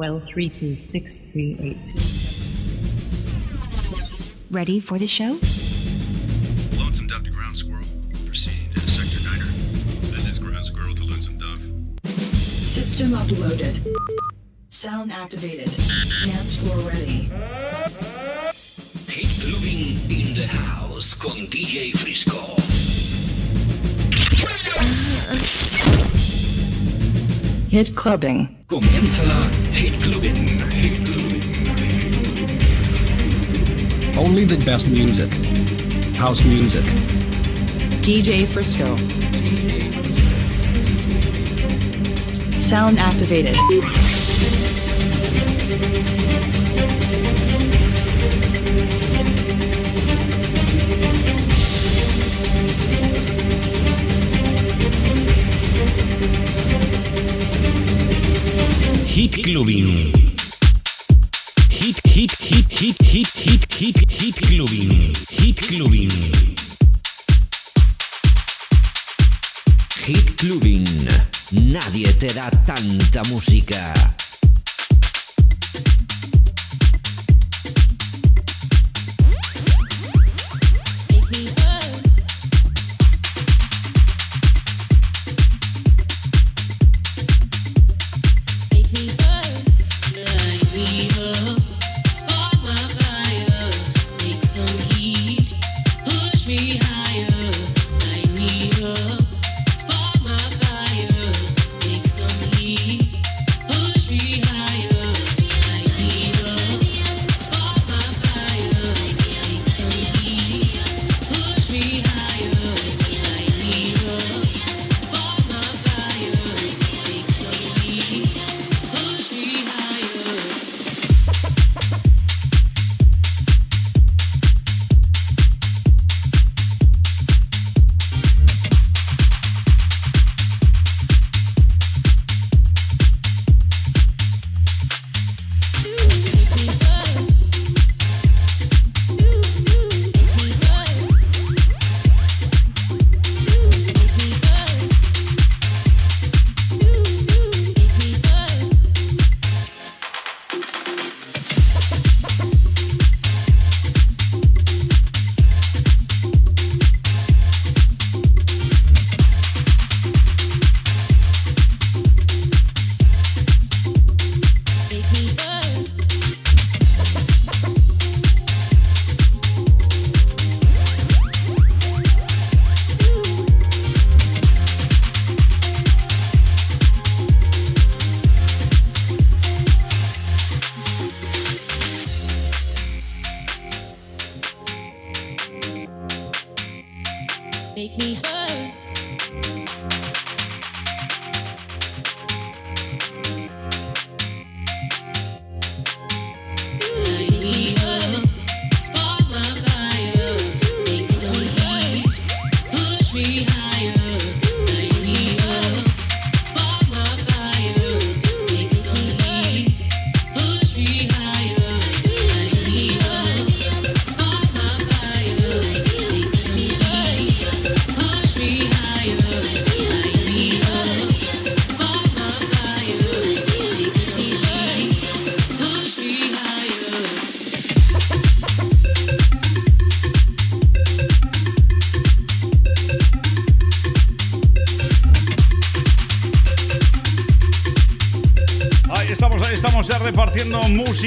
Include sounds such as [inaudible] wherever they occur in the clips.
1232-638. Ready for the show? Lonesome Dove to Ground Squirrel. Proceeding to Sector Niner. This is Ground Squirrel to Lonesome Dove. System uploaded. Sound activated. Dance floor ready. Hit Clubbing in the House con DJ Frisco. Uh, uh. Hit clubbing. Comienza Hit Clubbing. Hit Clubbing. Only the best music. House music. DJ Frisco. Sound activated. Hit Clubbing. Hit, hit, hit, hit, hit, hit, hit, hit Clubbing. Hit Clubbing. Hit Clubbing. Nadie te da tanta música.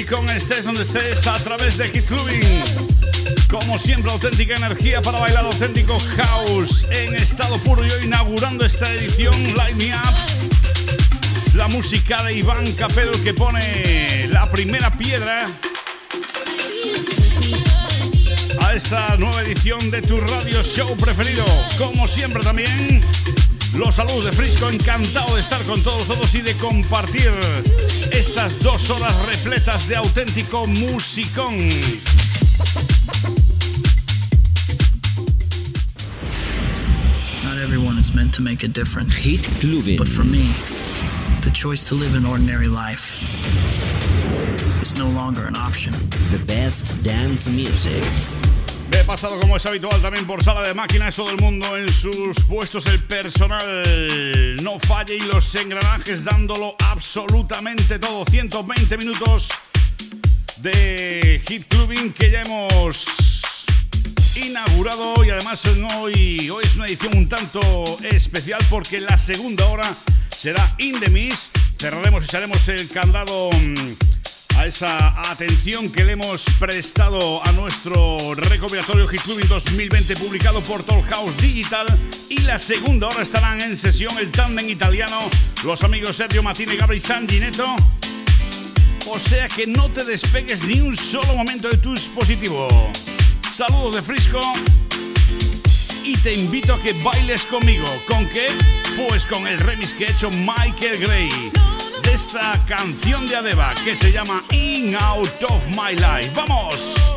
Musicón, estés donde estés, a través de Hit Clubbing. Como siempre, auténtica energía para bailar auténtico house en estado puro y hoy inaugurando esta edición Light Me Up. La música de Iván Capel que pone la primera piedra a esta nueva edición de tu radio show preferido. Como siempre también, los saludos de Frisco, encantado de estar con todos todos y de compartir estas dos horas repletas de auténtico musicón. Not everyone is meant to make a difference. Hit Clubbing. But for me, the choice to live an ordinary life is no longer an option. The best dance music. He pasado como es habitual también por sala de máquinas, todo el mundo en sus puestos, el personal no falle y los engranajes dándolo absolutamente todo. 120 minutos de Hit Clubbing que ya hemos inaugurado y además hoy, hoy es una edición un tanto especial porque la segunda hora será in. Cerraremos y echaremos el candado mm, a esa atención que le hemos prestado a nuestro recopilatorio Hit 2020 publicado por Toll House Digital y la segunda hora estarán en sesión el tándem italiano los amigos Sergio Martínez, Gabri Sangineto o sea que no te despegues ni un solo momento de tu dispositivo saludos de Frisco y te invito a que bailes conmigo. ¿Con qué? Pues con el remix que ha hecho Michael Gray esta canción de Adeba que se llama In Out of My Life. ¡Vamos!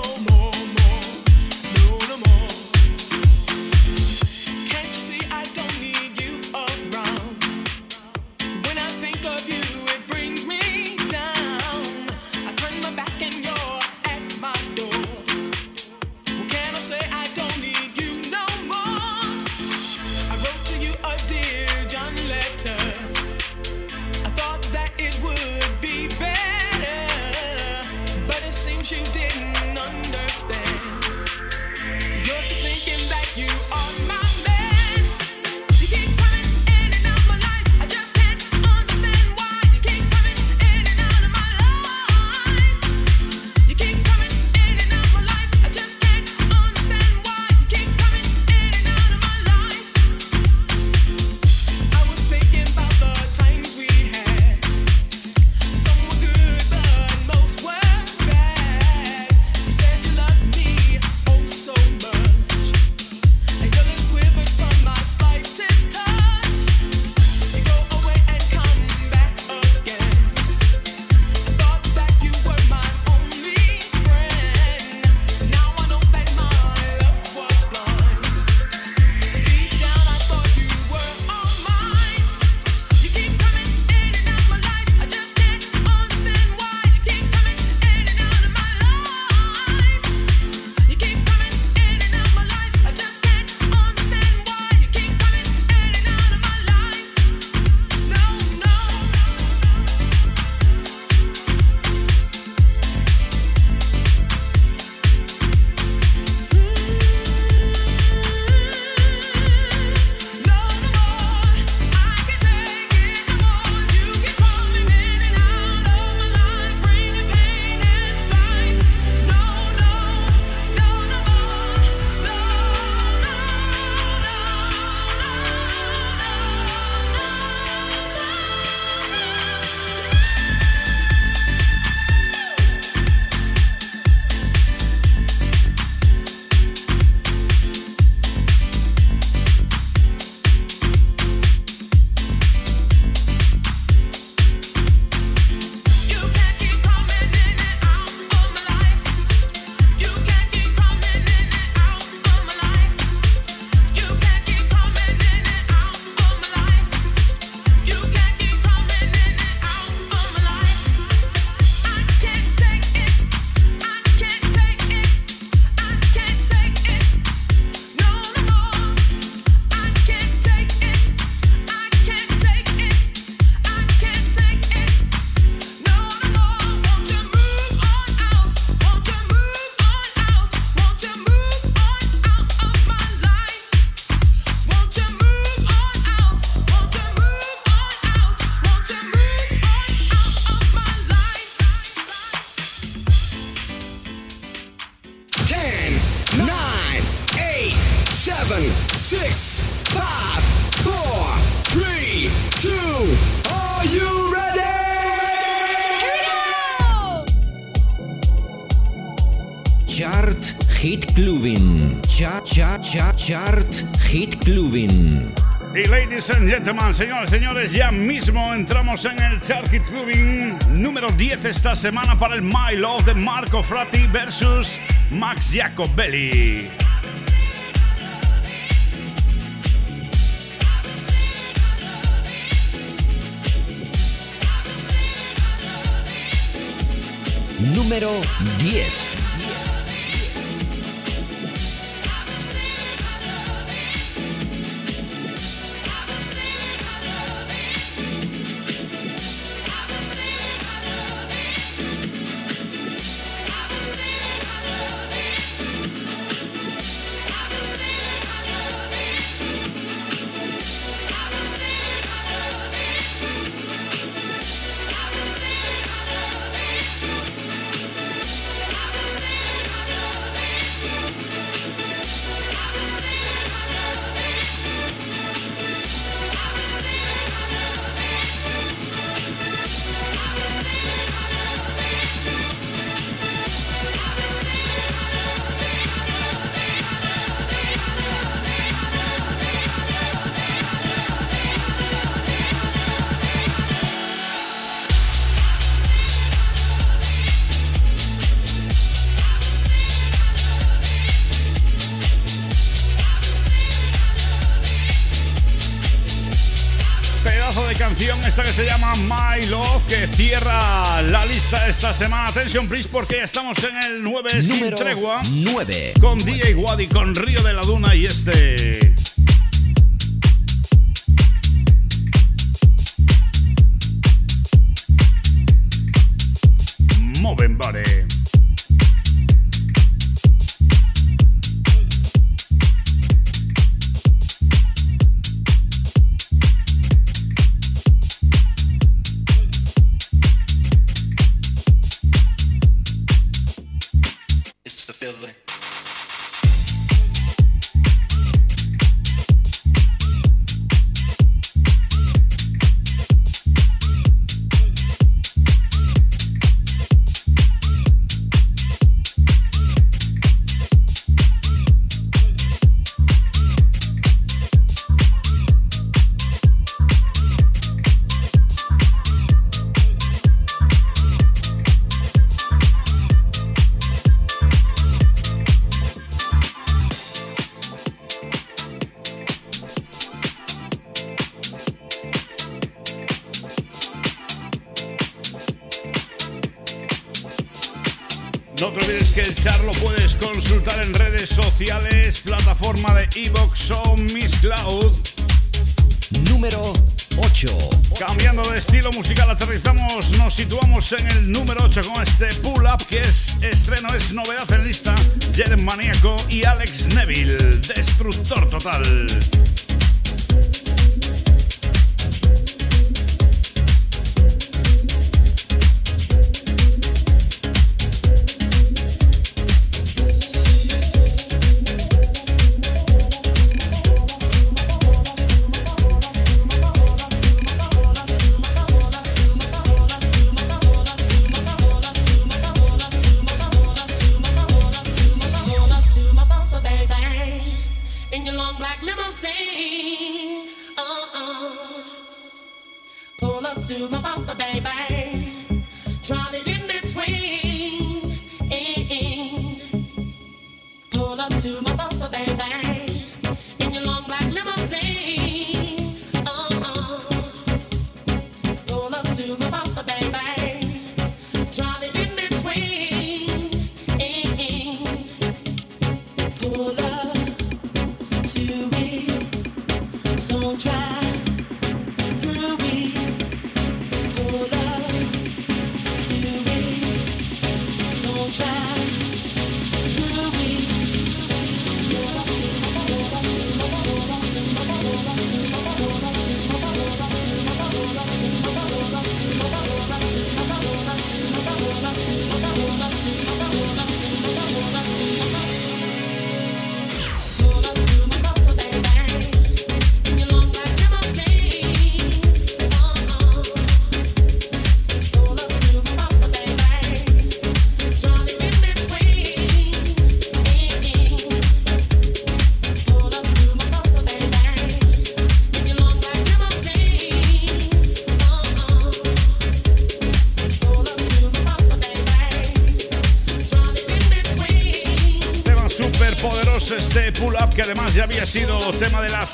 Señores, señores, ya mismo entramos en el Charity Clubing número 10 esta semana para el My Love de Marco Frati versus Max Jacobelli. Número 10. Attention please porque estamos en el 9 Número sin tregua. 9. Con 9. DJ Wadi, con Río de la Duna y este... Movenbare.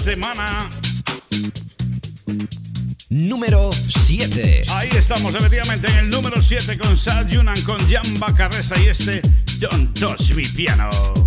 semana. Número 7. Ahí estamos, efectivamente, en el número 7 con Sal Yunan, con Jan Bacarresa y este Don't Touch Me Piano.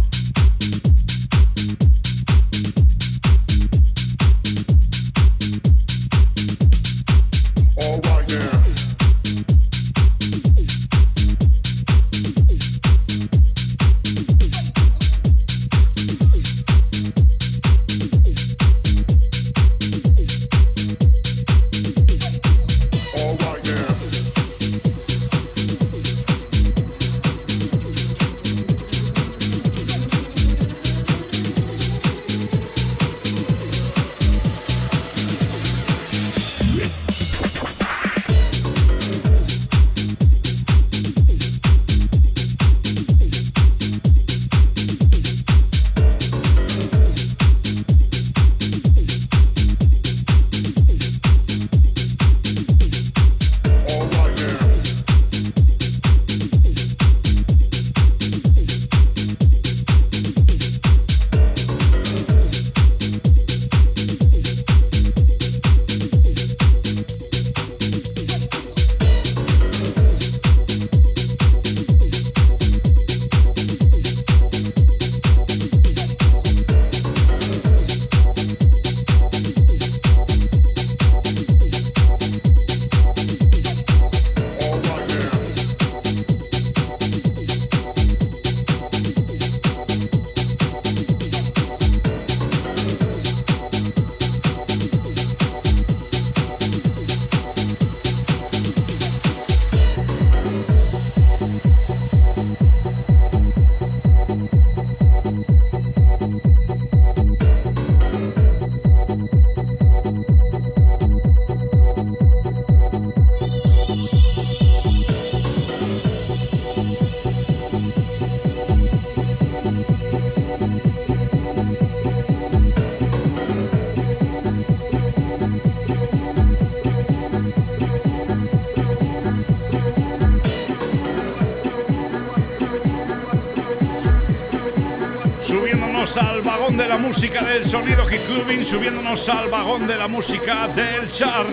Música del sonido Hit Clubbing, subiéndonos al vagón de la música del chart.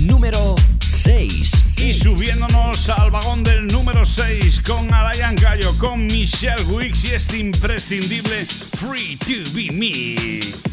Número 6. Y subiéndonos al vagón del número 6 con Alain Gallo, con Michelle Wicks y este imprescindible Free to Be Me.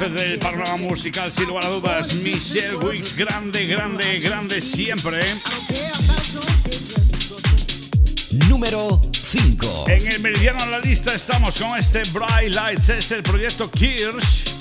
Voces del panorama musical, sin lugar a dudas. Michelle Wicks, grande, grande, grande siempre. Número 5. En el meridiano de la lista estamos con este Bright Lights, es el proyecto Kirsch.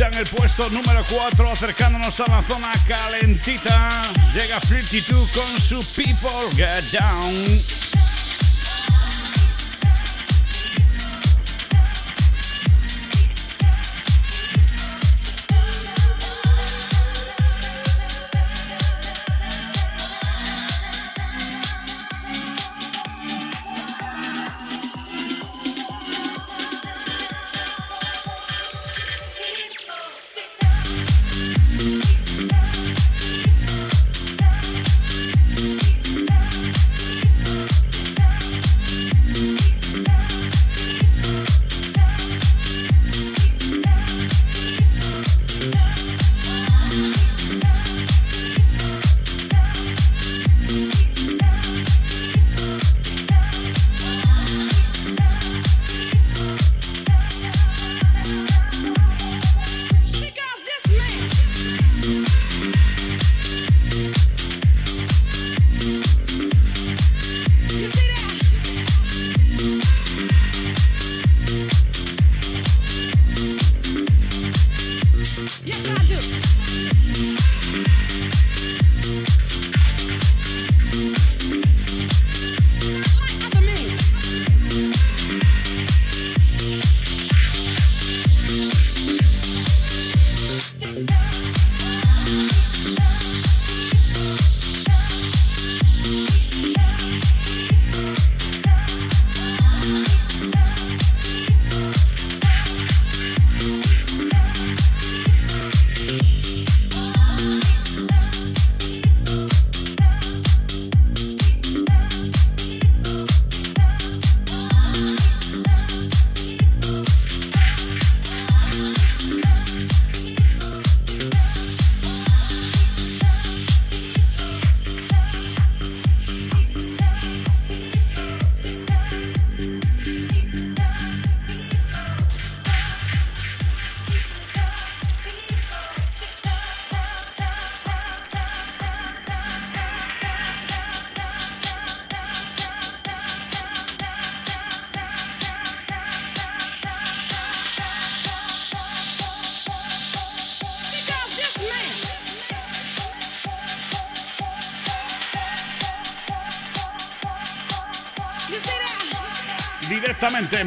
Ya en el puesto número 4, acercándonos a la zona calentita. Llega Flirty 2 con su People Get Down.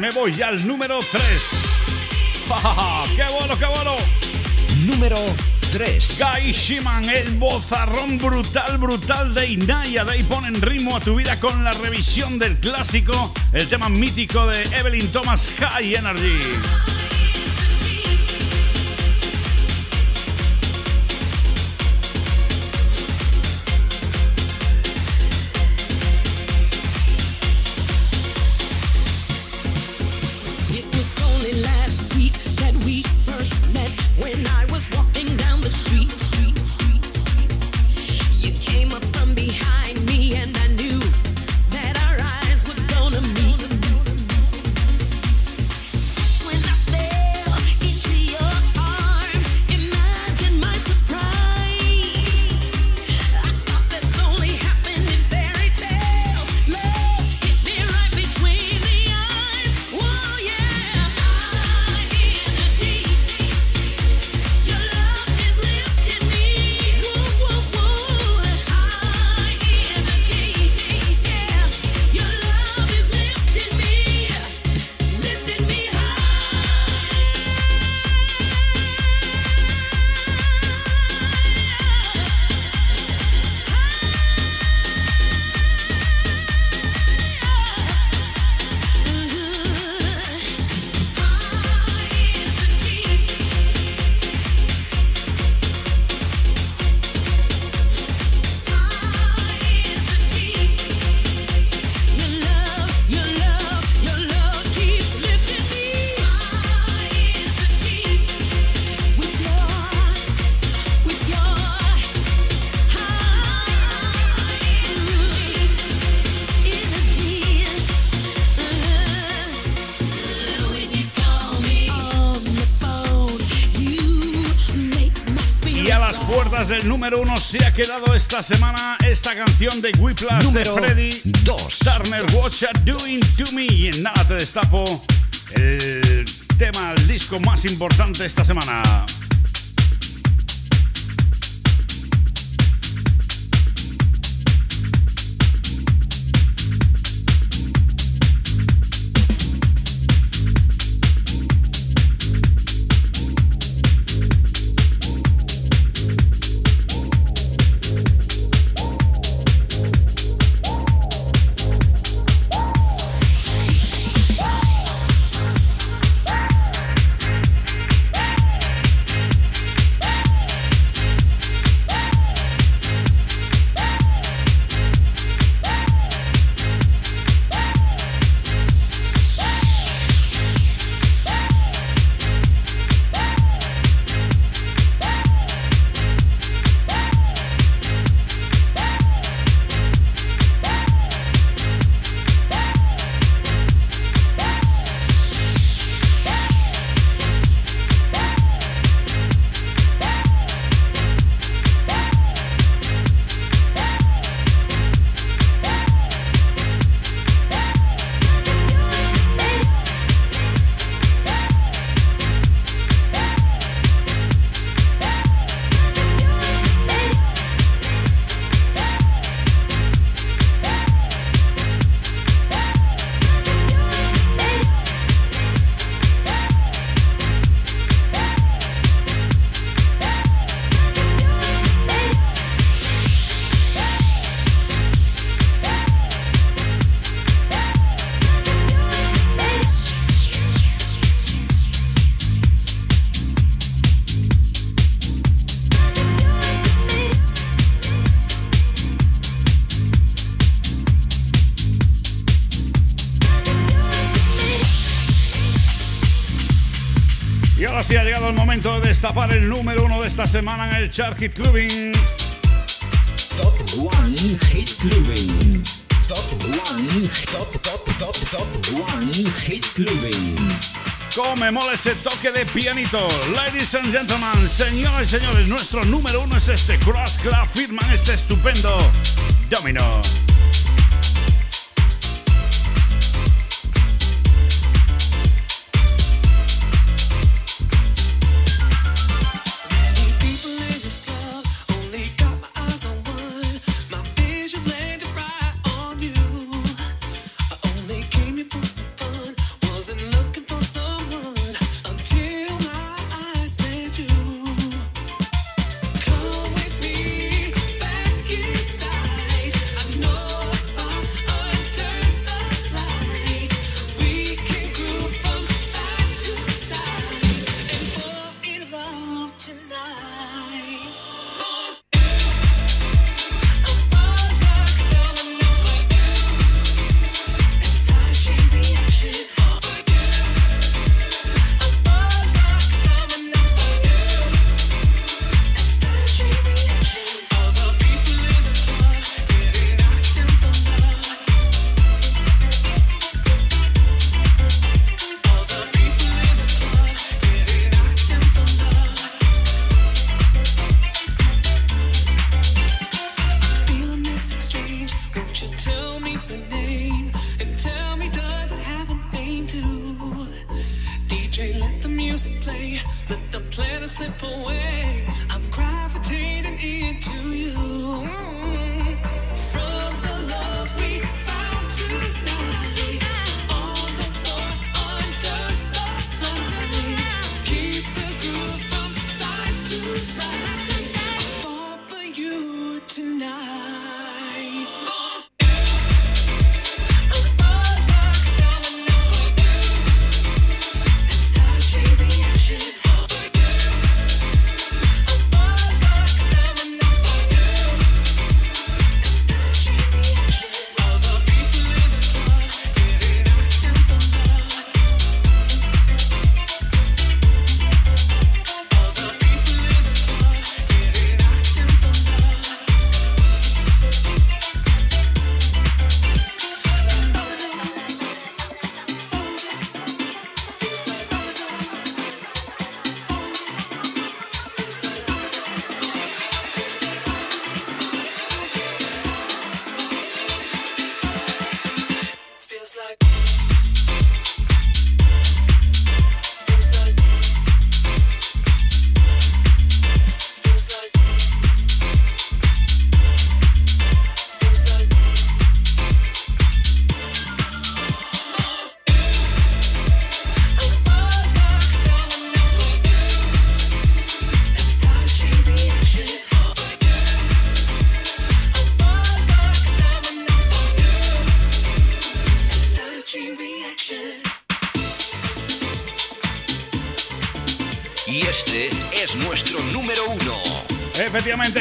Me voy ya al número 3. [laughs] ¡Qué bueno, qué bueno! Número 3. Guy Shiman, el bozarrón brutal, brutal de Inaya. De ahí ponen ritmo a tu vida con la revisión del clásico, el tema mítico de Evelyn Thomas, High Energy. Quedado esta semana esta canción de Whiplash de Freddy 2. Turner, What You Doing to Me. Y en nada te destapo el tema, el disco más importante esta semana. El número uno de esta semana en el Charky Clubbing. Top One Hit Clubbing. Top One, top, top, top, top One Hit Clubbing. Cómo me mola ese toque de pianito. Ladies and gentlemen, señores y señores, nuestro número uno es este. Cross Club firman este estupendo Domino.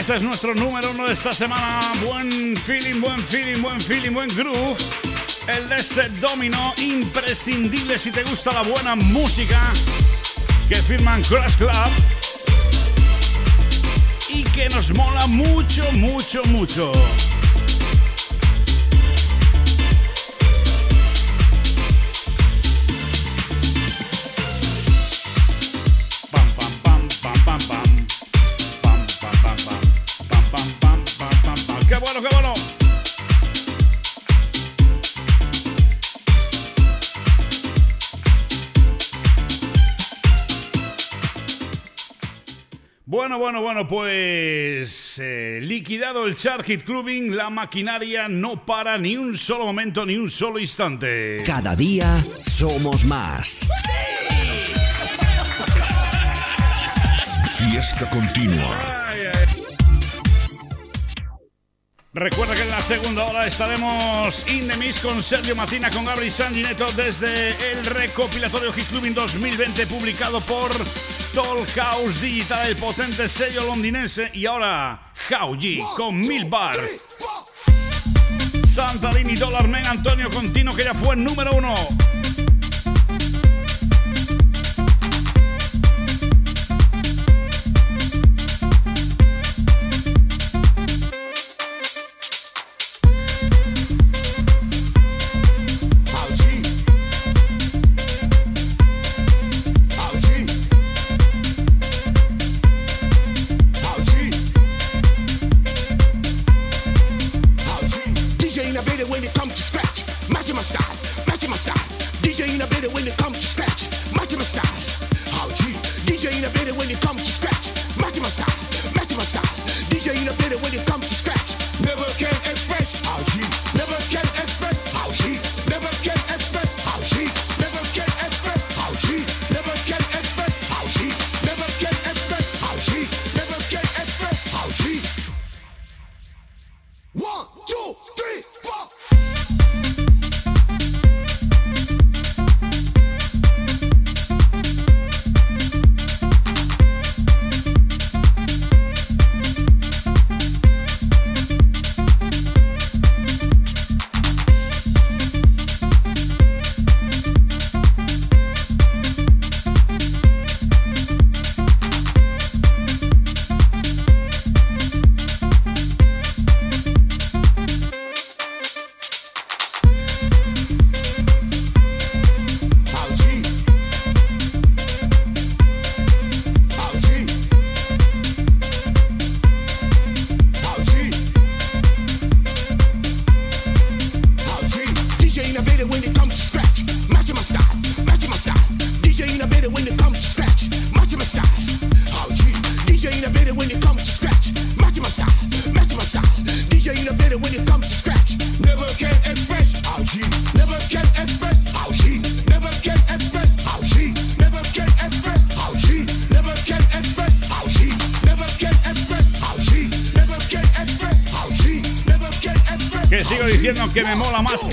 Este es nuestro número uno de esta semana. Buen feeling, buen feeling, buen feeling, buen groove. El de este domino imprescindible si te gusta la buena música que firman Crash Club y que nos mola mucho, mucho, mucho. Bueno, bueno, bueno, pues eh, liquidado el Chart Hit Clubbing, la maquinaria no para ni un solo momento, ni un solo instante. Cada día somos más. Fiesta continua. Recuerda que en la segunda hora estaremos in the mix con Sergio Matina, con Gabriel Sangineto desde el recopilatorio Hit Clubbing 2020 publicado por Toll House Digital, el potente sello londinense. Y ahora, Hauji con Mil Bar. Santarini, Dollar Man, Antonio Contino, que ya fue número uno.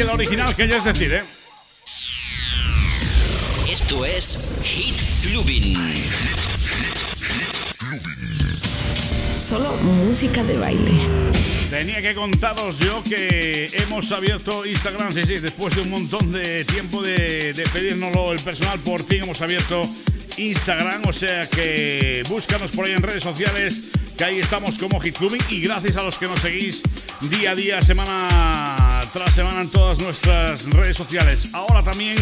que la original, que ya es decir. ¿eh? Esto es Hit Clubin. Solo música de baile. Tenía que contaros yo que hemos abierto Instagram, sí, sí, después de un montón de tiempo de, de pedírnoslo el personal, por fin hemos abierto Instagram, o sea que búscanos por ahí en redes sociales, que ahí estamos como Hit Clubing y gracias a los que nos seguís día a día, semana tras semana en todas nuestras redes sociales. Ahora también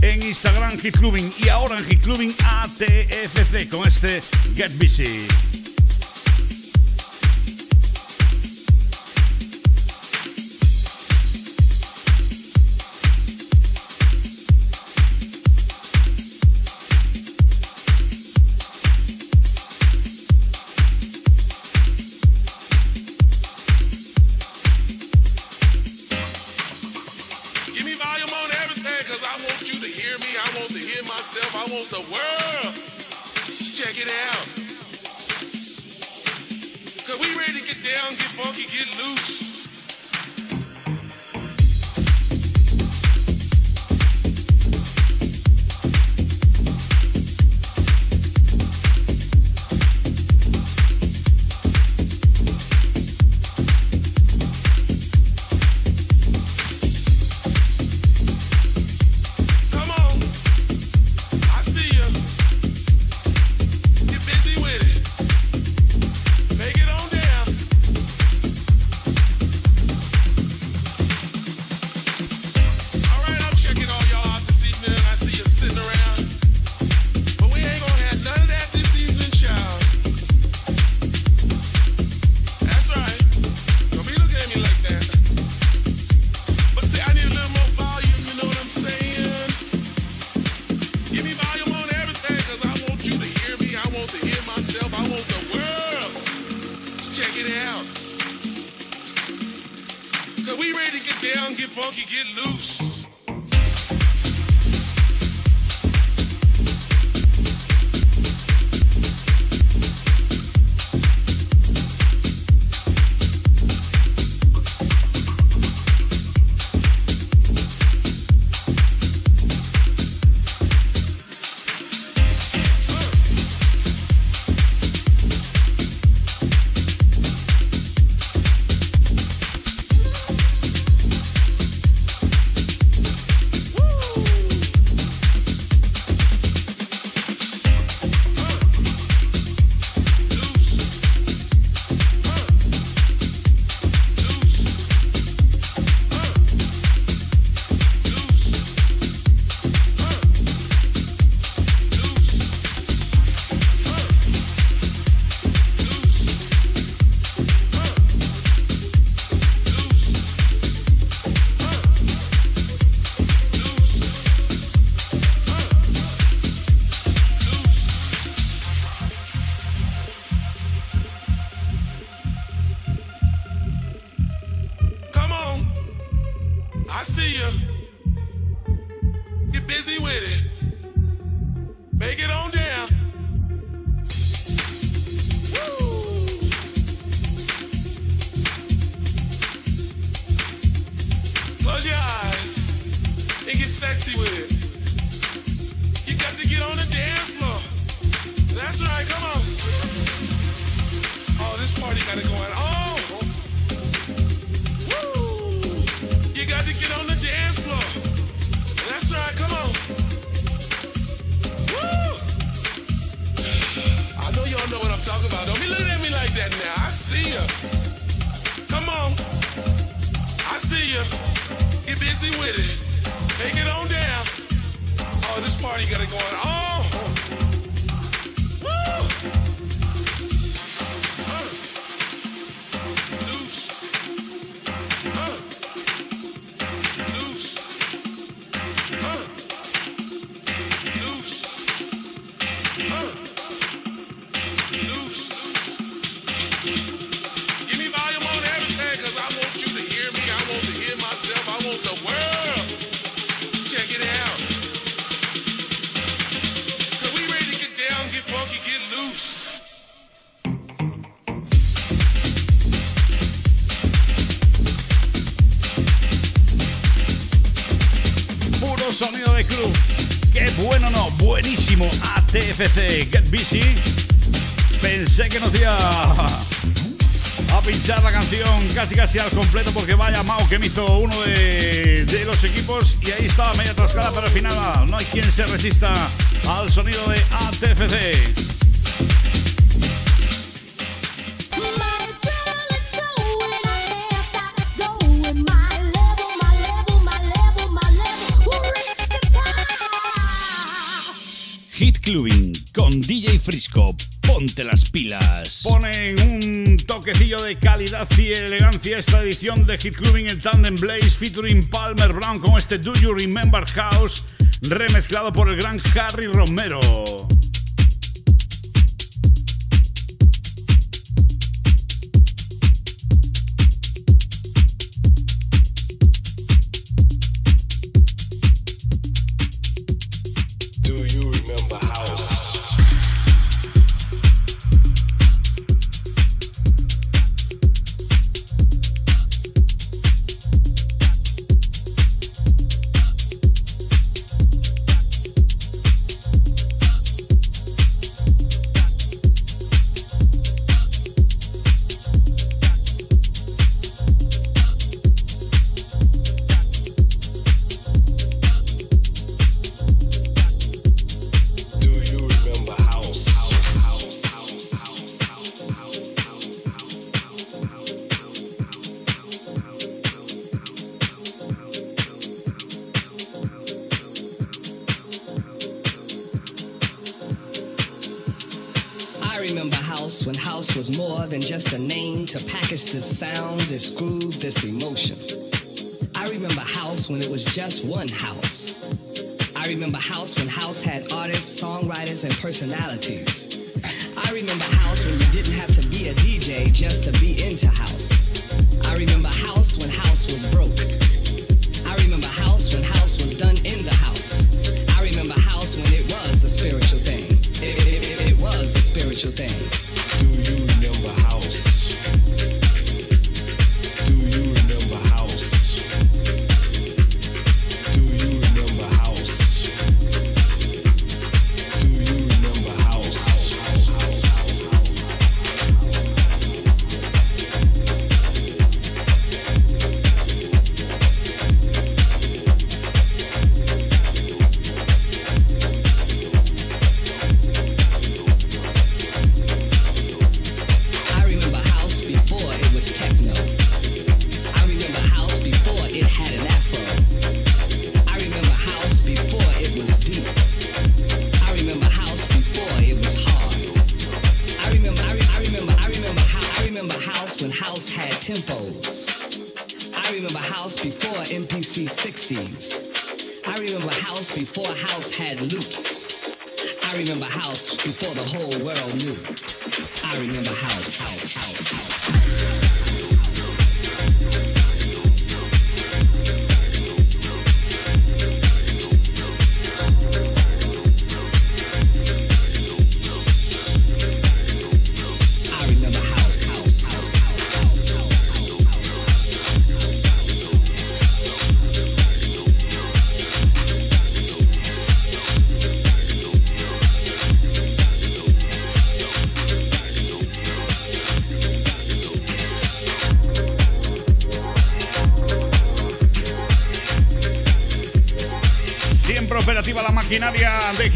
en Instagram Hit Clubing y ahora en Hit Clubing ATFC con este Get Busy. Casi casi al completo porque vaya Mao que me hizo uno de, de los equipos y ahí estaba media trascada, pero al final no hay quien se resista al sonido de ATFC. Hit Clubbing con DJ Frisco. Ponte las pilas. Ponen un toquecillo de calidad y elegancia esta edición de Hit Clubbing en Tandem Blaze featuring Palmer Brown con este Do You Remember House remezclado por el gran Harry Romero.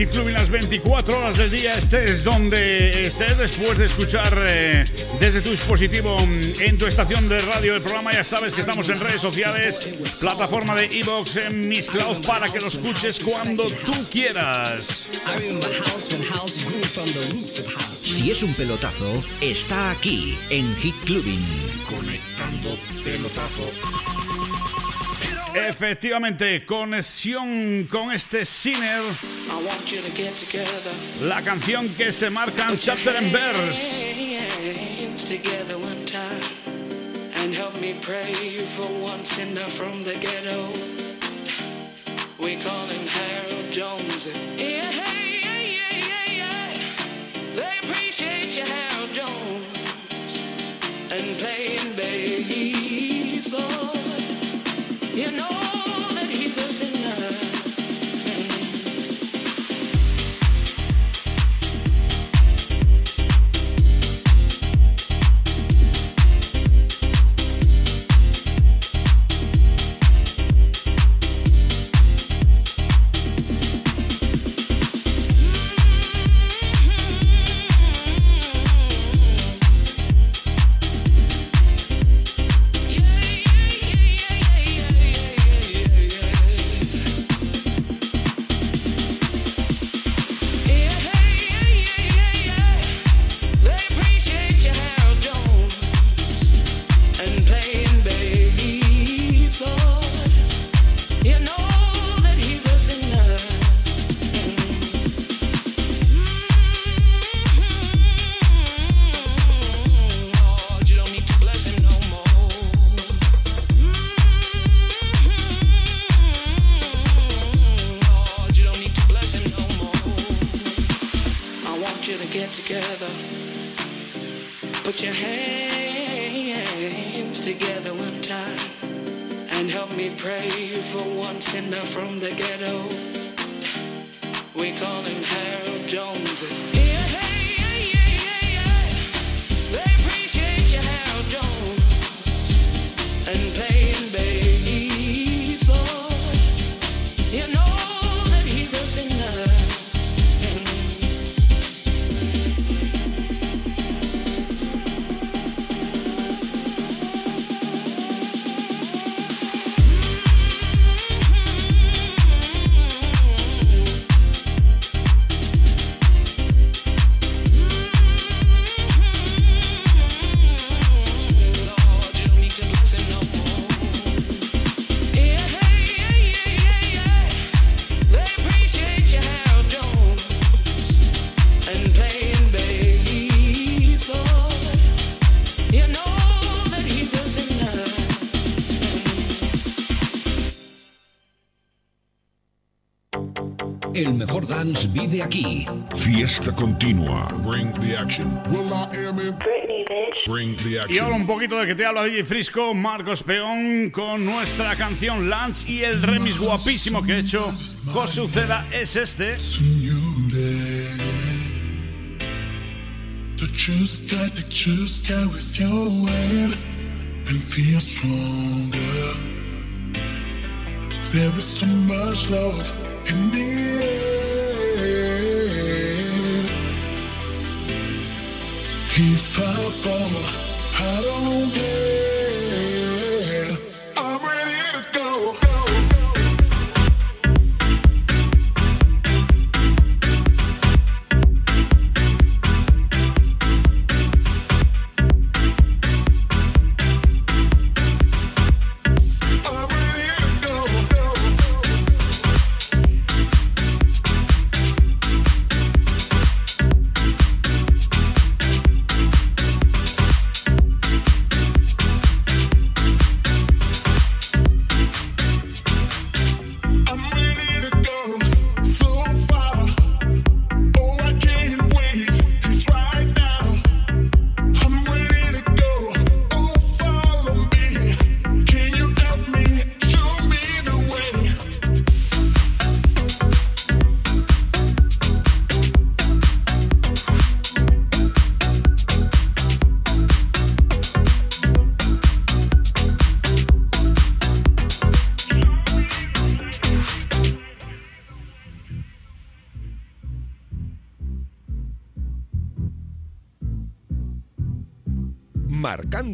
Hit Club en las 24 horas del día. Estés donde estés después de escuchar eh, desde tu dispositivo mm, en tu estación de radio el programa. Ya sabes que estamos en redes sociales, plataforma de Evox, en Miss Cloud para que lo escuches cuando tú quieras. Si es un pelotazo, está aquí en Hit Clubbing. Conectando pelotazo. Efectivamente, conexión con este Sinner, la canción que se marca en Chapter and Verse. Hands together one time and help me pray for one sinner from the ghetto. We call him Harold Jones. Dance vive aquí. Fiesta continua. Bring the action. Will I am in Britney, bitch. Bring the Y action. ahora un poquito de que te habla DJ Frisco, Marcos Peón, con nuestra canción Lunch y el remix guapísimo que ha hecho José Uceda es este. The juice got the juice got with your wave and feel stronger. There is so much love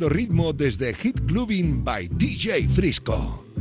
Ritmo desde Hit Clubbing by DJ Frisco.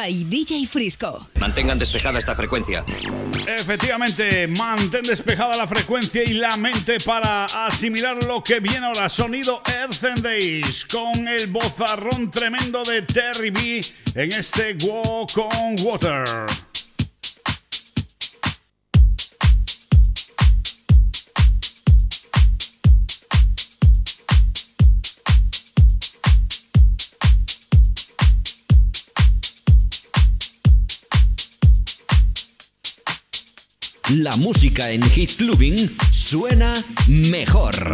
By DJ Frisco. Mantengan despejada esta frecuencia. Efectivamente, mantén despejada la frecuencia y la mente para asimilar lo que viene ahora. Sonido Earth and Days con el bozarrón tremendo de Terry B en este Walk on Water. La música en Hit Clubbing suena mejor.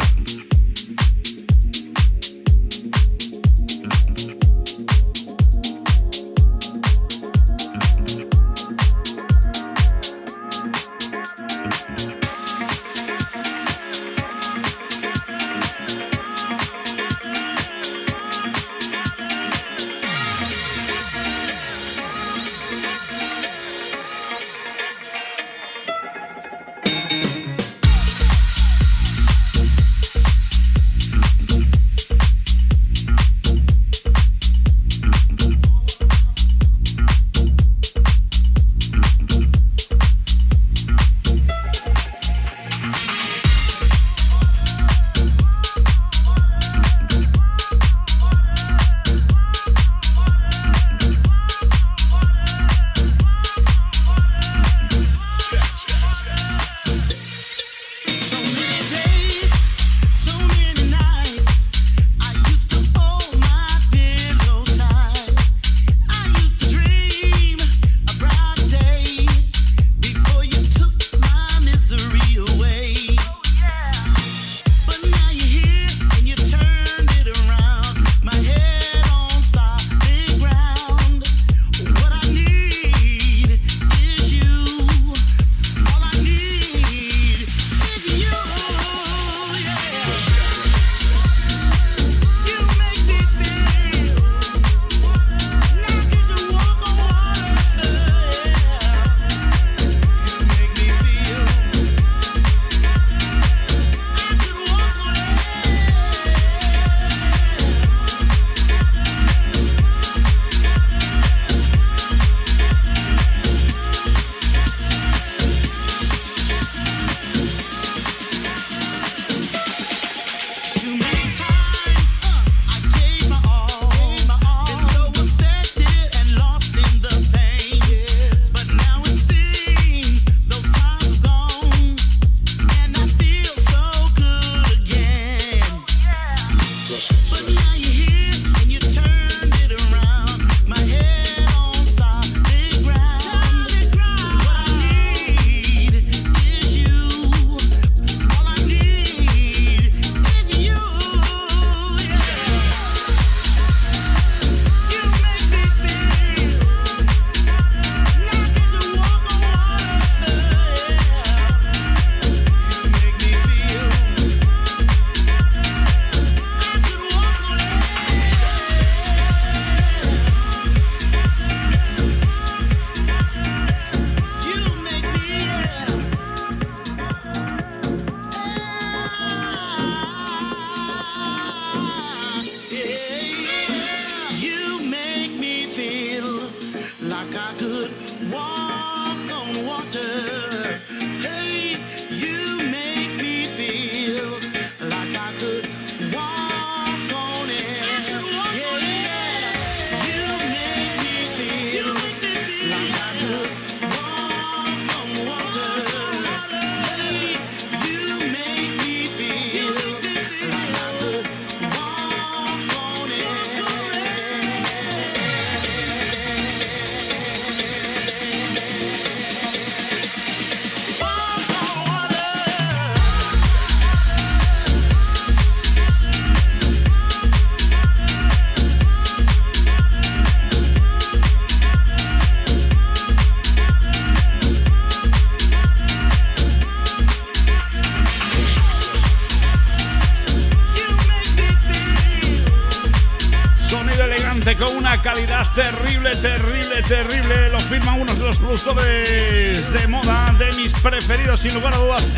Sin lugar a dudas,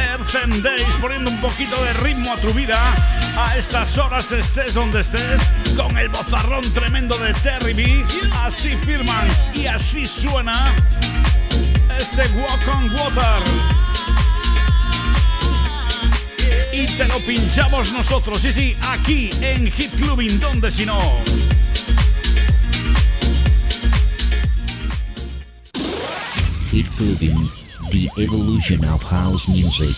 Days, poniendo un poquito de ritmo a tu vida a estas horas, estés donde estés, con el bozarrón tremendo de Terry B. Así firman y así suena este Walk on Water. Y te lo pinchamos nosotros, sí, sí, aquí en Hit Clubbing, donde si no. Hit Clubbing, the evolution of house music.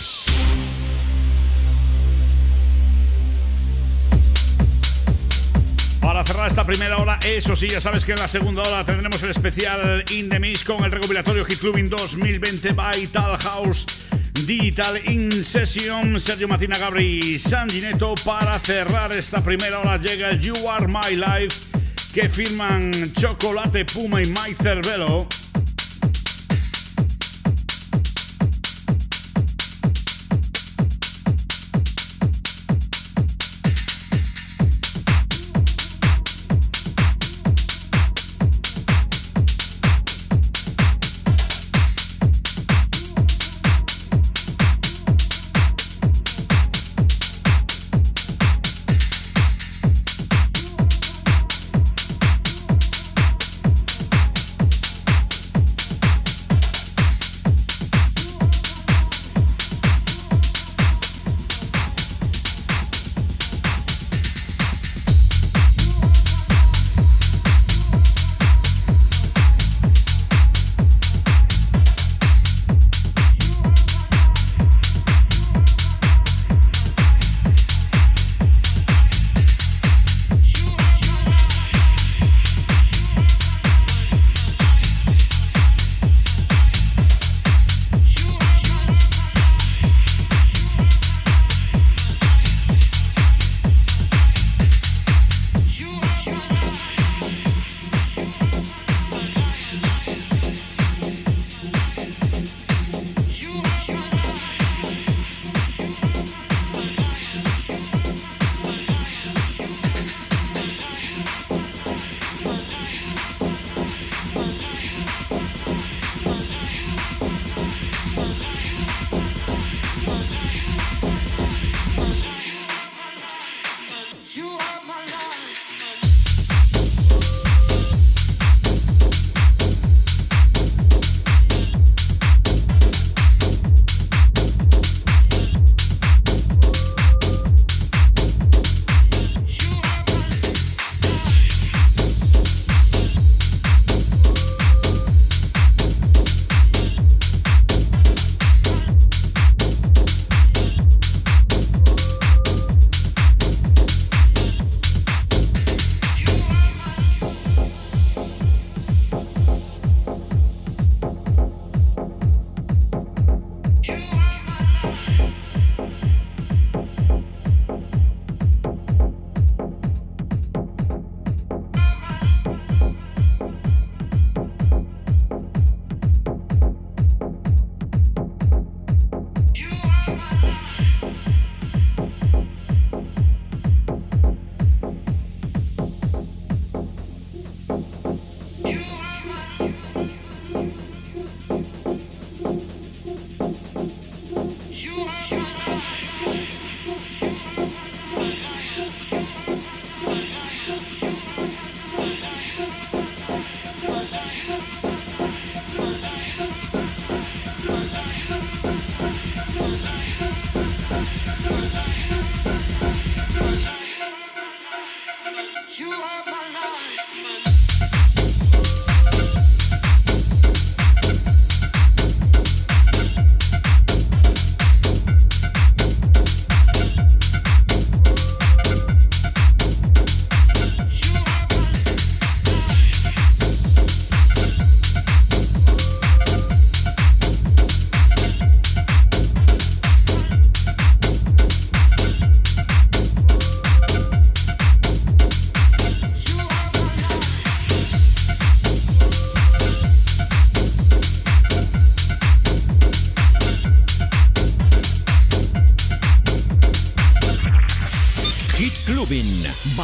Para cerrar esta primera hora, eso sí, ya sabes que en la segunda hora tendremos el especial In The Mix con el recopilatorio Hit Clubbing 2020 Vital House Digital In Session. Sergio Matina Gabri Sangineto. Para cerrar esta primera hora llega el You Are My Life que firman Chocolate Puma y Mike Cervelo.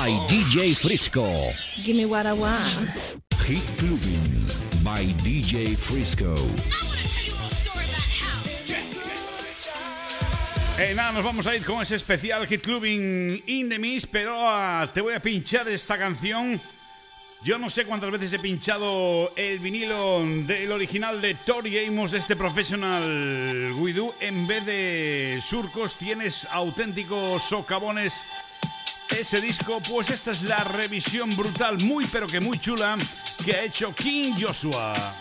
By DJ Frisco. Give me what I want. Hit Clubbing by DJ Frisco. Eh, nada, nos vamos a ir con ese especial Hit Clubbing in the pero ah, te voy a pinchar esta canción. Yo no sé cuántas veces he pinchado el vinilo del original de Tori Amos, de este Professional We Do. En vez de surcos tienes auténticos socavones. Ese disco, pues esta es la revisión brutal, muy pero que muy chula, que ha hecho King Joshua.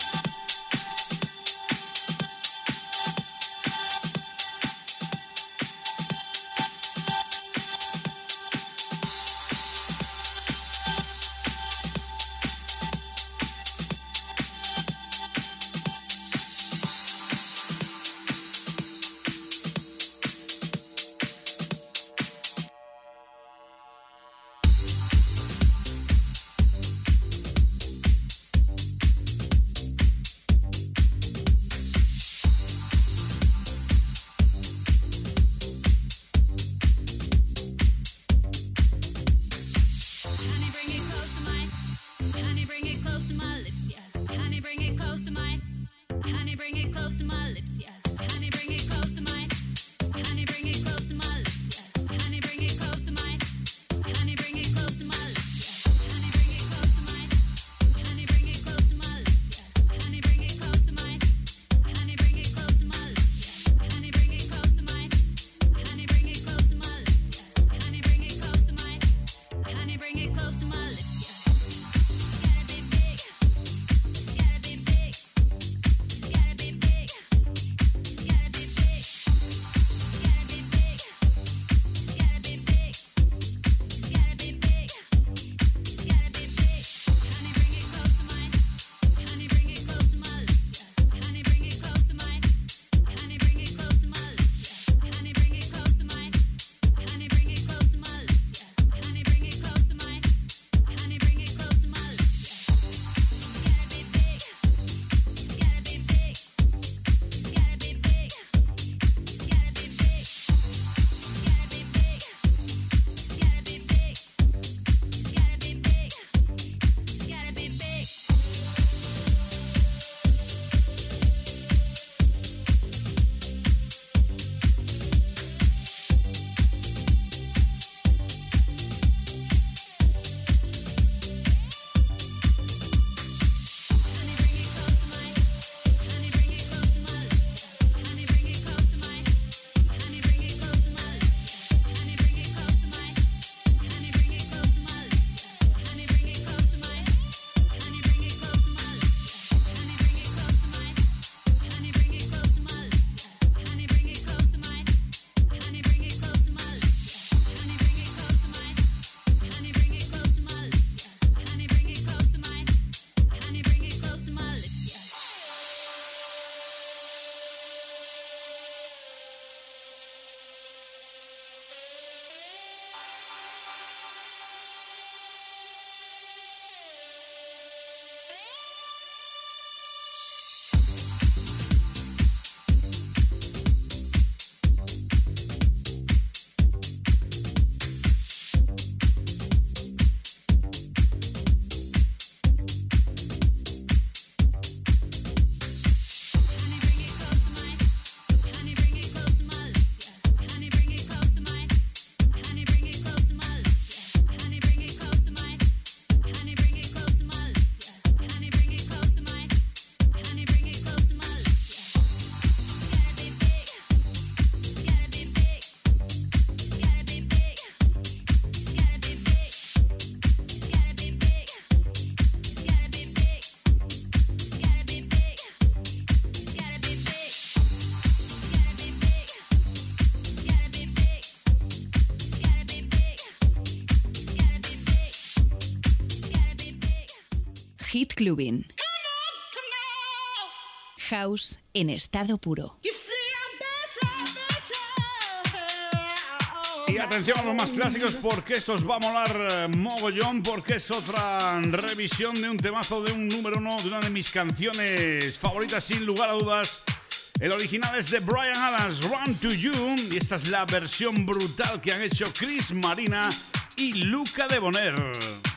Hit Clubbing. House en estado puro. Y atención a los más clásicos porque esto os va a molar eh, mogollón porque es otra revisión de un temazo de un número uno de una de mis canciones favoritas sin lugar a dudas. El original es de Brian Adams, Run to You, y esta es la versión brutal que han hecho Chris Marina y Luca de Boner.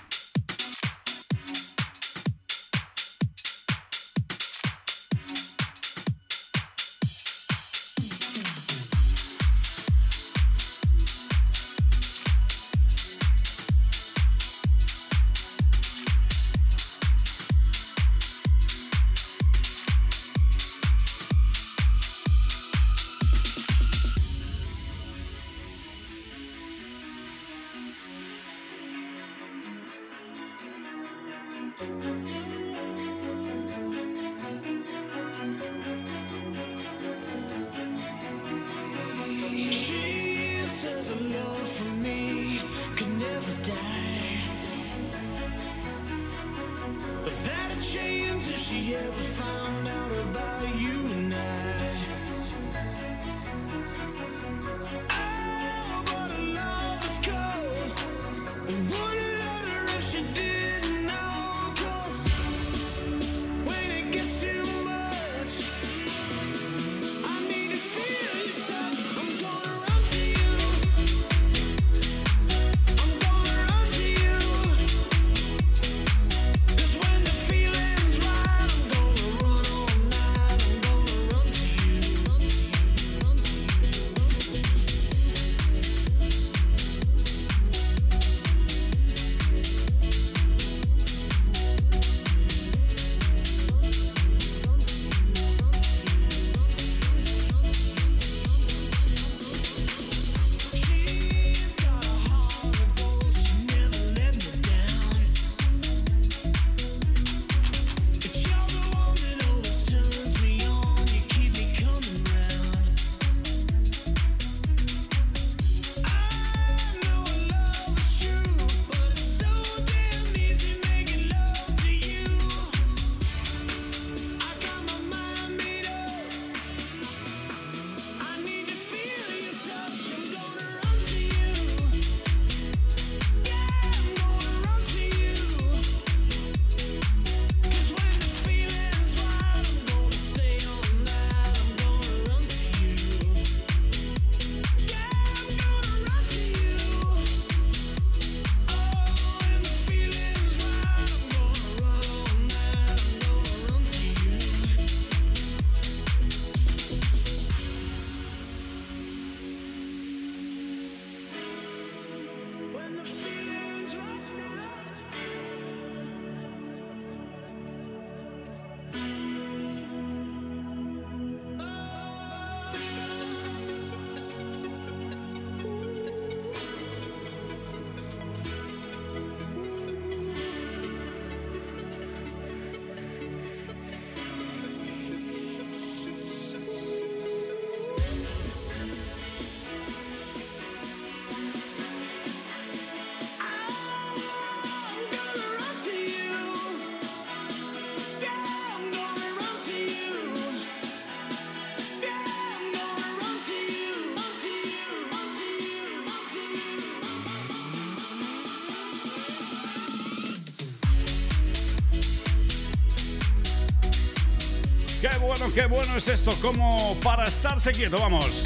Qué bueno, es esto, como para estarse quieto, vamos.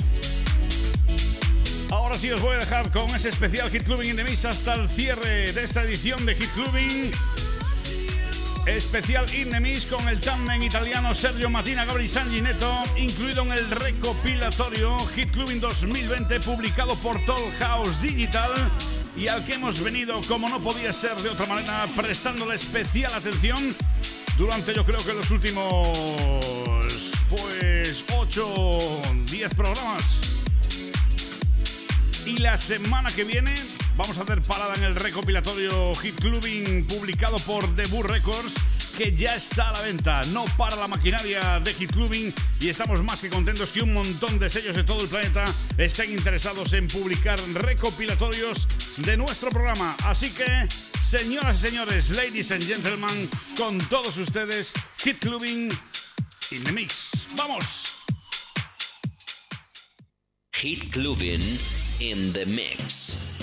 Ahora sí os voy a dejar con ese especial Hit Clubbing in the hasta el cierre de esta edición de Hit Clubbing. Especial in the con el tándem italiano Sergio Matina Gabri Sanguineto, incluido en el recopilatorio Hit Clubbing 2020 publicado por Toll House Digital y al que hemos venido, como no podía ser de otra manera, prestándole especial atención durante yo creo que los últimos 8 10 programas y la semana que viene vamos a hacer parada en el recopilatorio Hit Clubbing publicado por Debut Records que ya está a la venta. No para la maquinaria de Hit Clubbing y estamos más que contentos que un montón de sellos de todo el planeta estén interesados en publicar recopilatorios de nuestro programa. Así que, señoras y señores, ladies and gentlemen, con todos ustedes, Hit Clubbing in the Mix. ¡Vamos! Hit Clubbing in the Mix.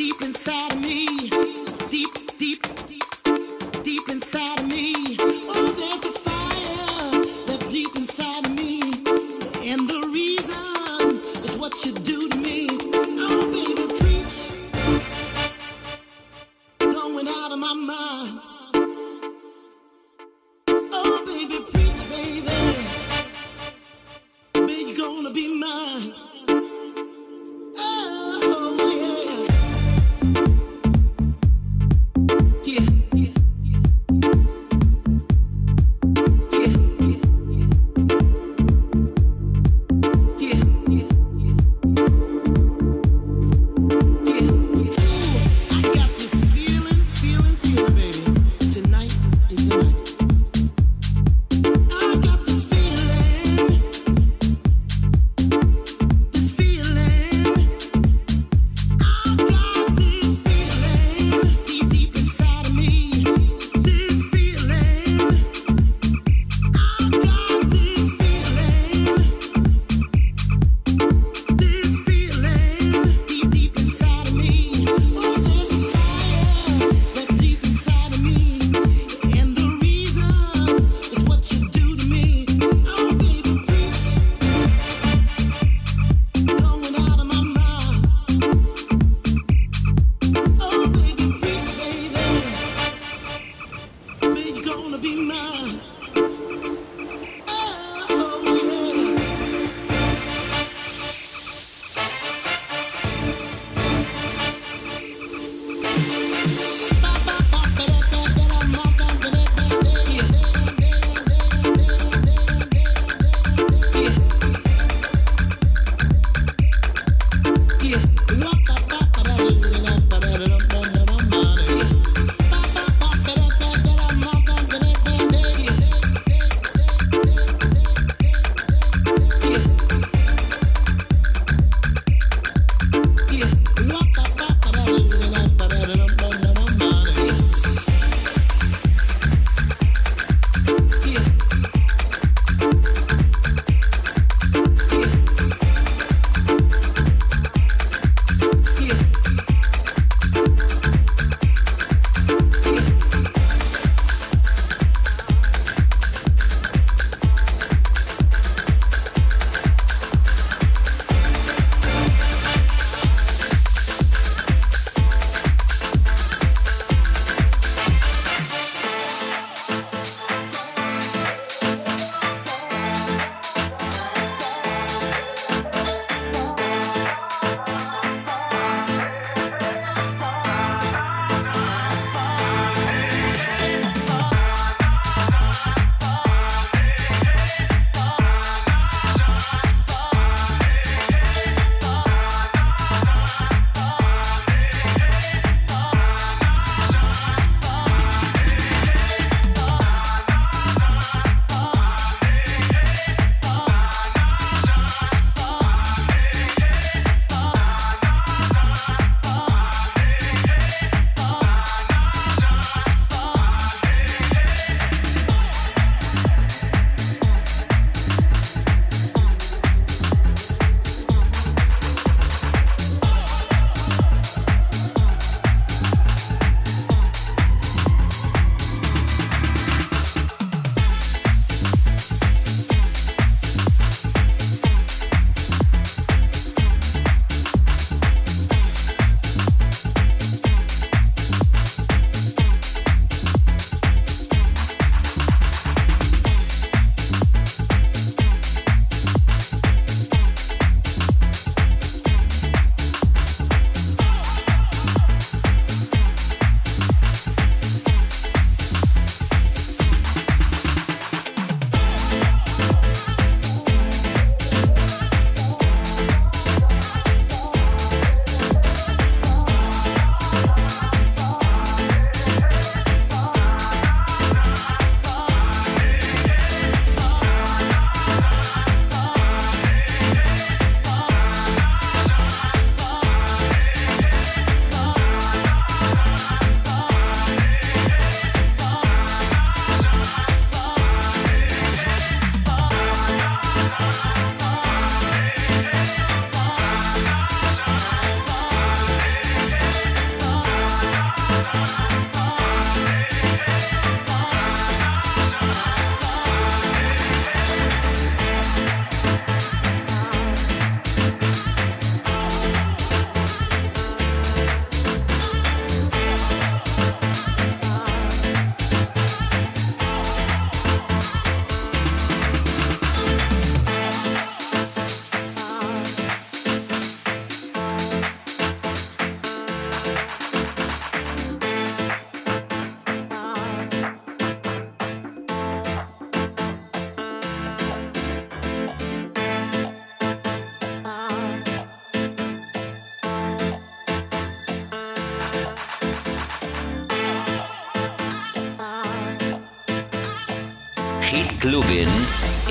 Deep inside of me.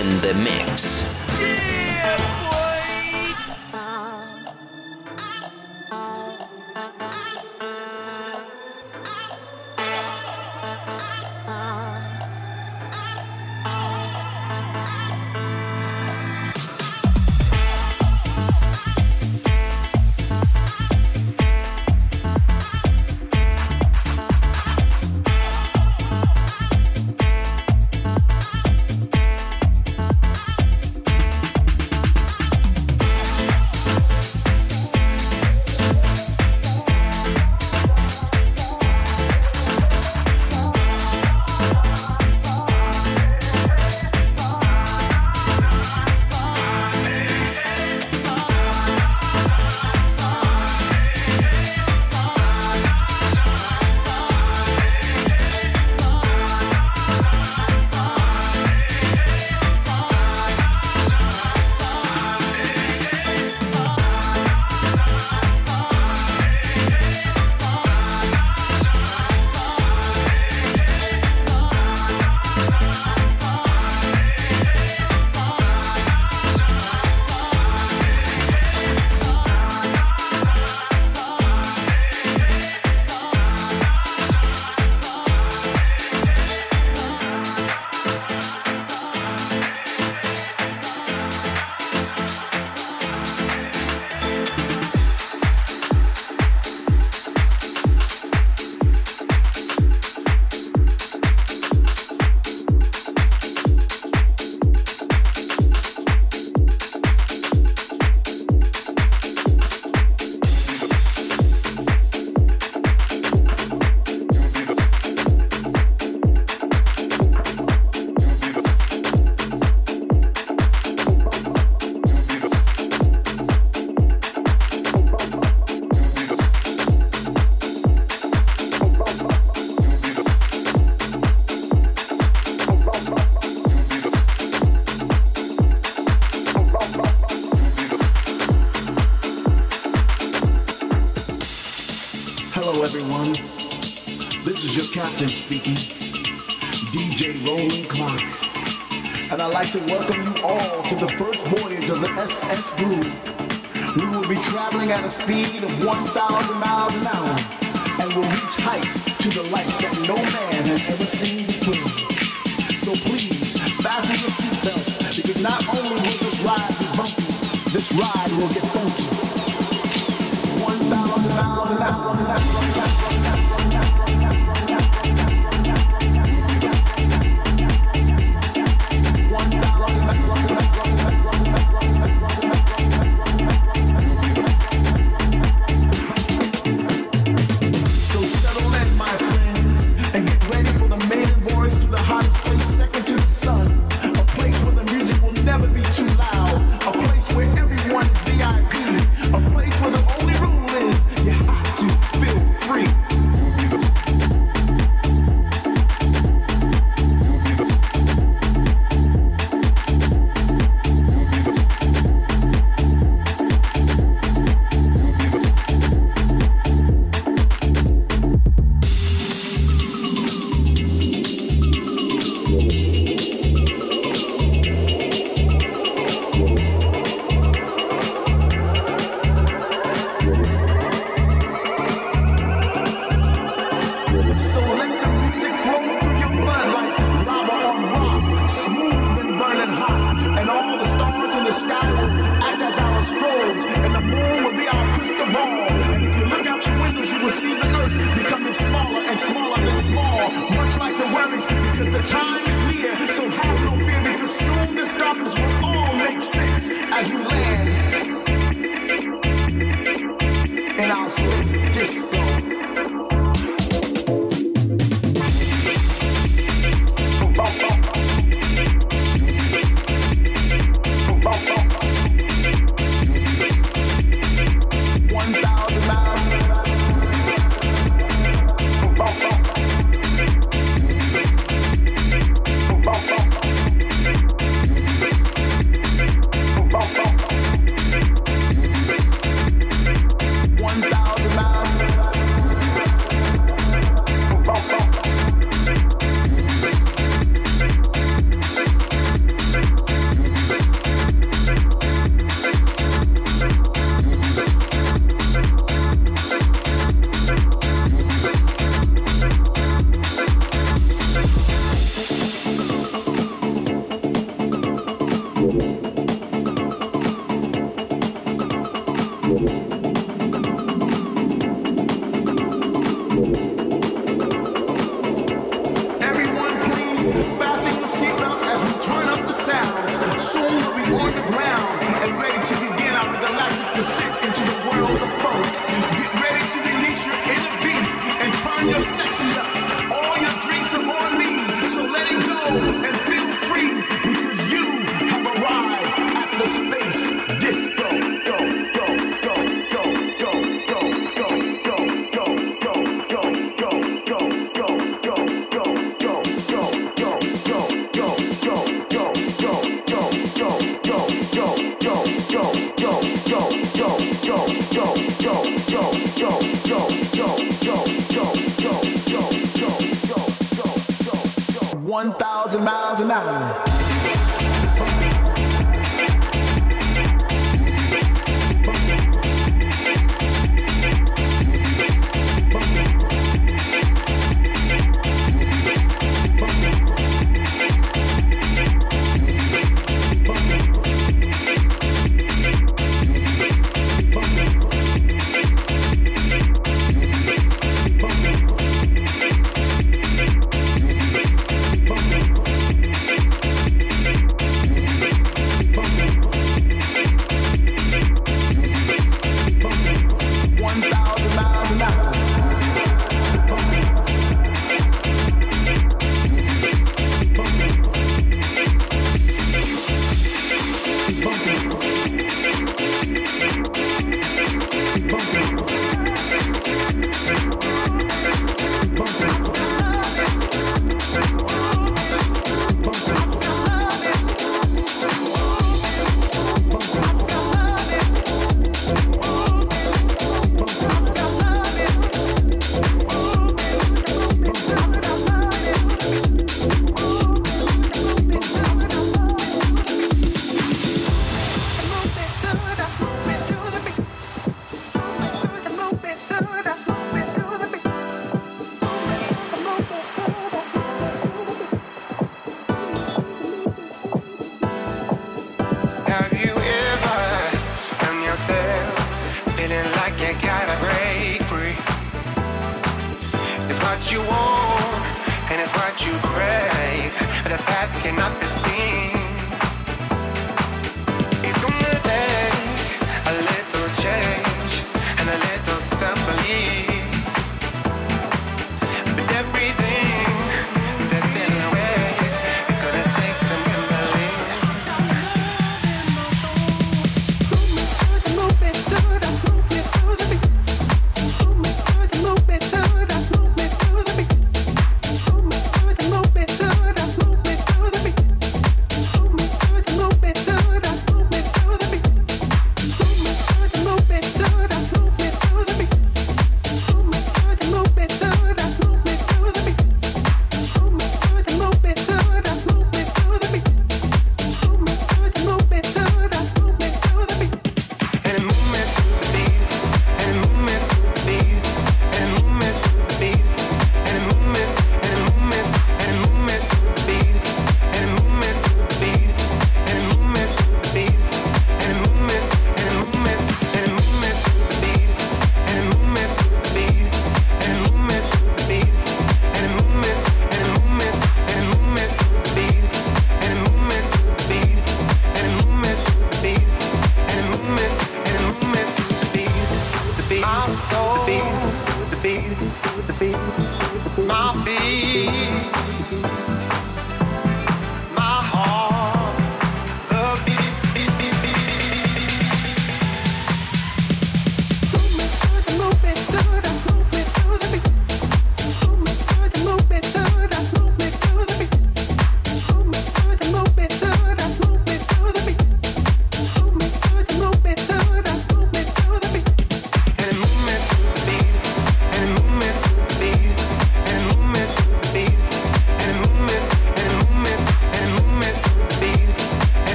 In the mix. Speed of 1,000 miles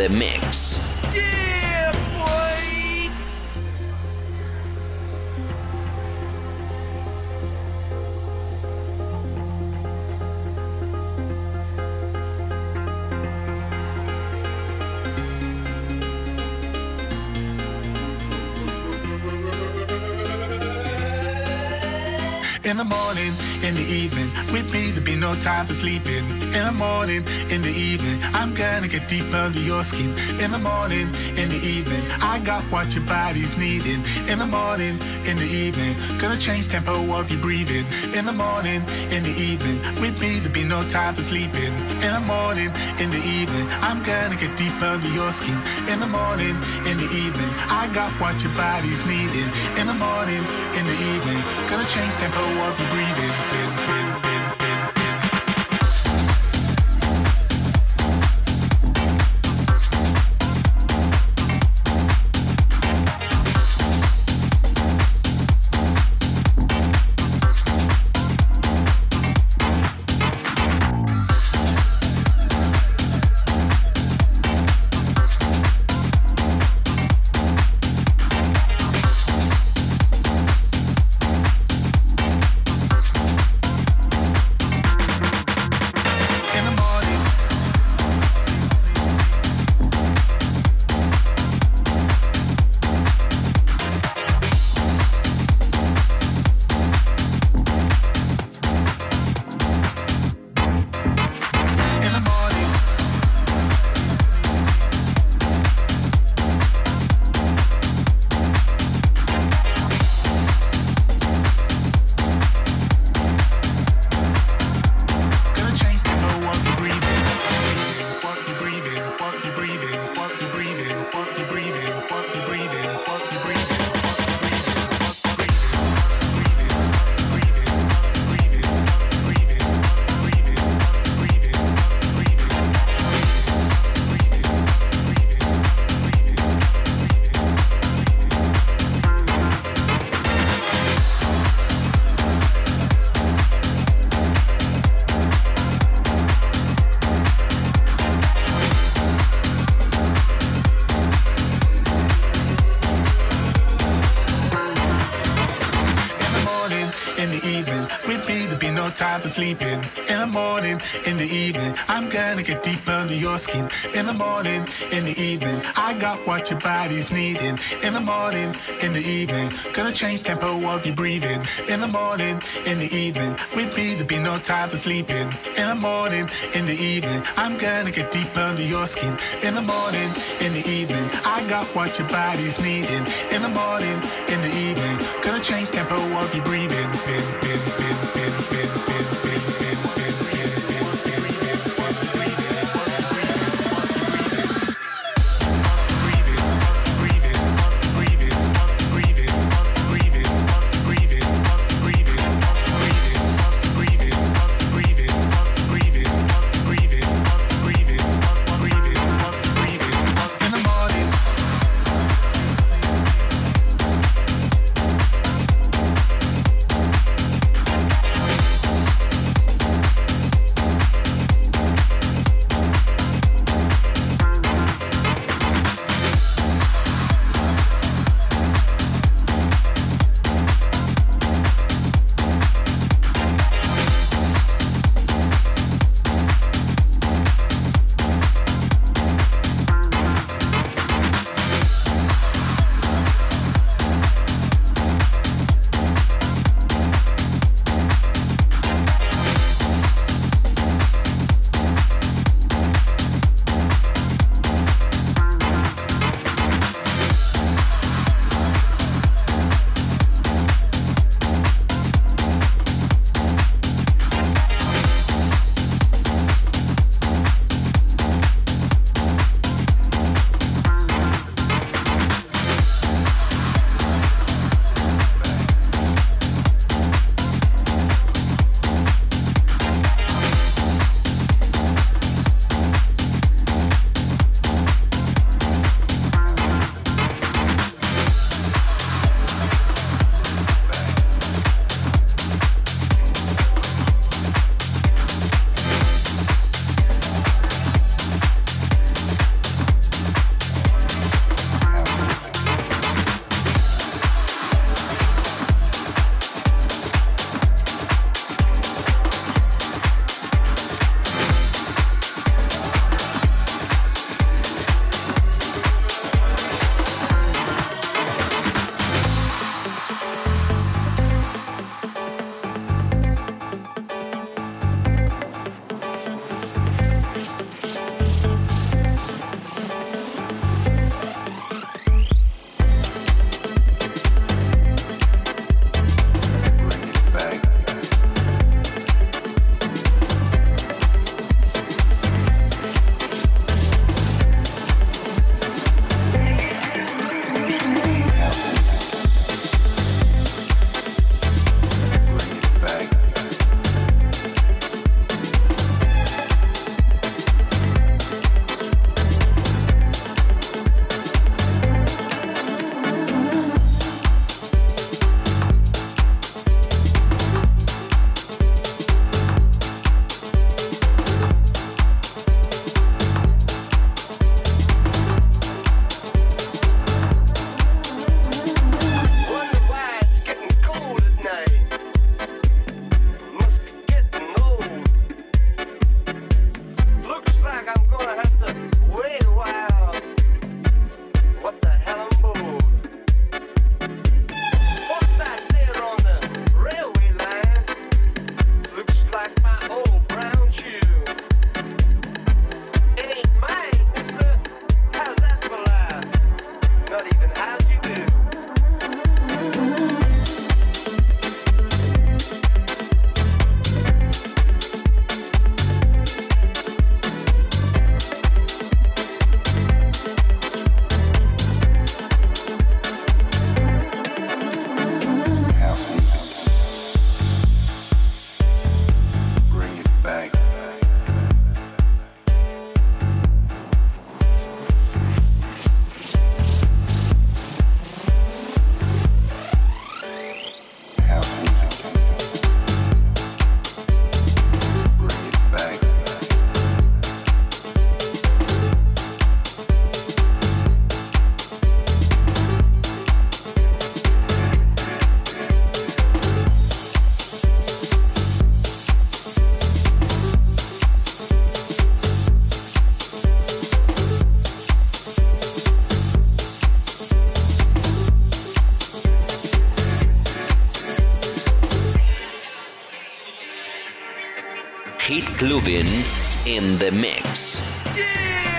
The mix. Time for sleeping. In the morning, in the evening, I'm gonna get deep under your skin. In the morning, in the evening, I got what your body's needing. In the morning, in the evening, gonna change tempo of your breathing. In the morning, in the evening, with me there'll be no time for sleeping. In the morning, in the evening, I'm gonna get deep under your skin. In the morning, in the evening, I got what your body's needing. In the morning, in the evening, gonna change tempo of your breathing. Time for sleeping. In the morning, in the evening, I'm gonna get deep under your skin. In the morning, in the evening, I got what your body's needing. In the morning, in the evening, gonna change tempo of your breathing. In the morning, in the evening, with me there be no time for sleeping. In the morning, in the evening, I'm gonna get deep under your skin. In the morning, in the evening, I got what your body's needing. In the morning, in the evening, gonna change tempo of your breathing. Bin, bin, bin, bin, bin, Hit Clubbing in the mix. Thank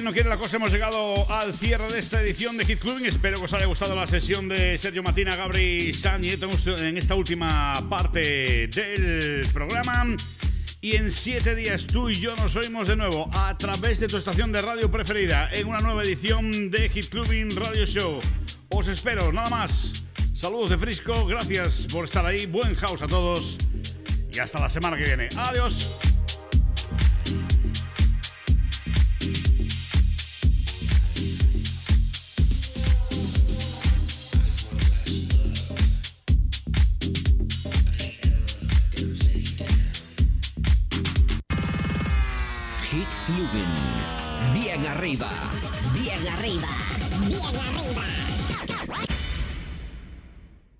quien no quiere la cosa, hemos llegado al cierre de esta edición de Hit Clubbing. Espero que os haya gustado la sesión de Sergio Matina, Gabri San Nieto en esta última parte del programa. Y en siete días tú y yo nos oímos de nuevo a través de tu estación de radio preferida en una nueva edición de Hit Clubbing Radio Show. Os espero, nada más. Saludos de Frisco, gracias por estar ahí. Buen house a todos. Y hasta la semana que viene. Adiós.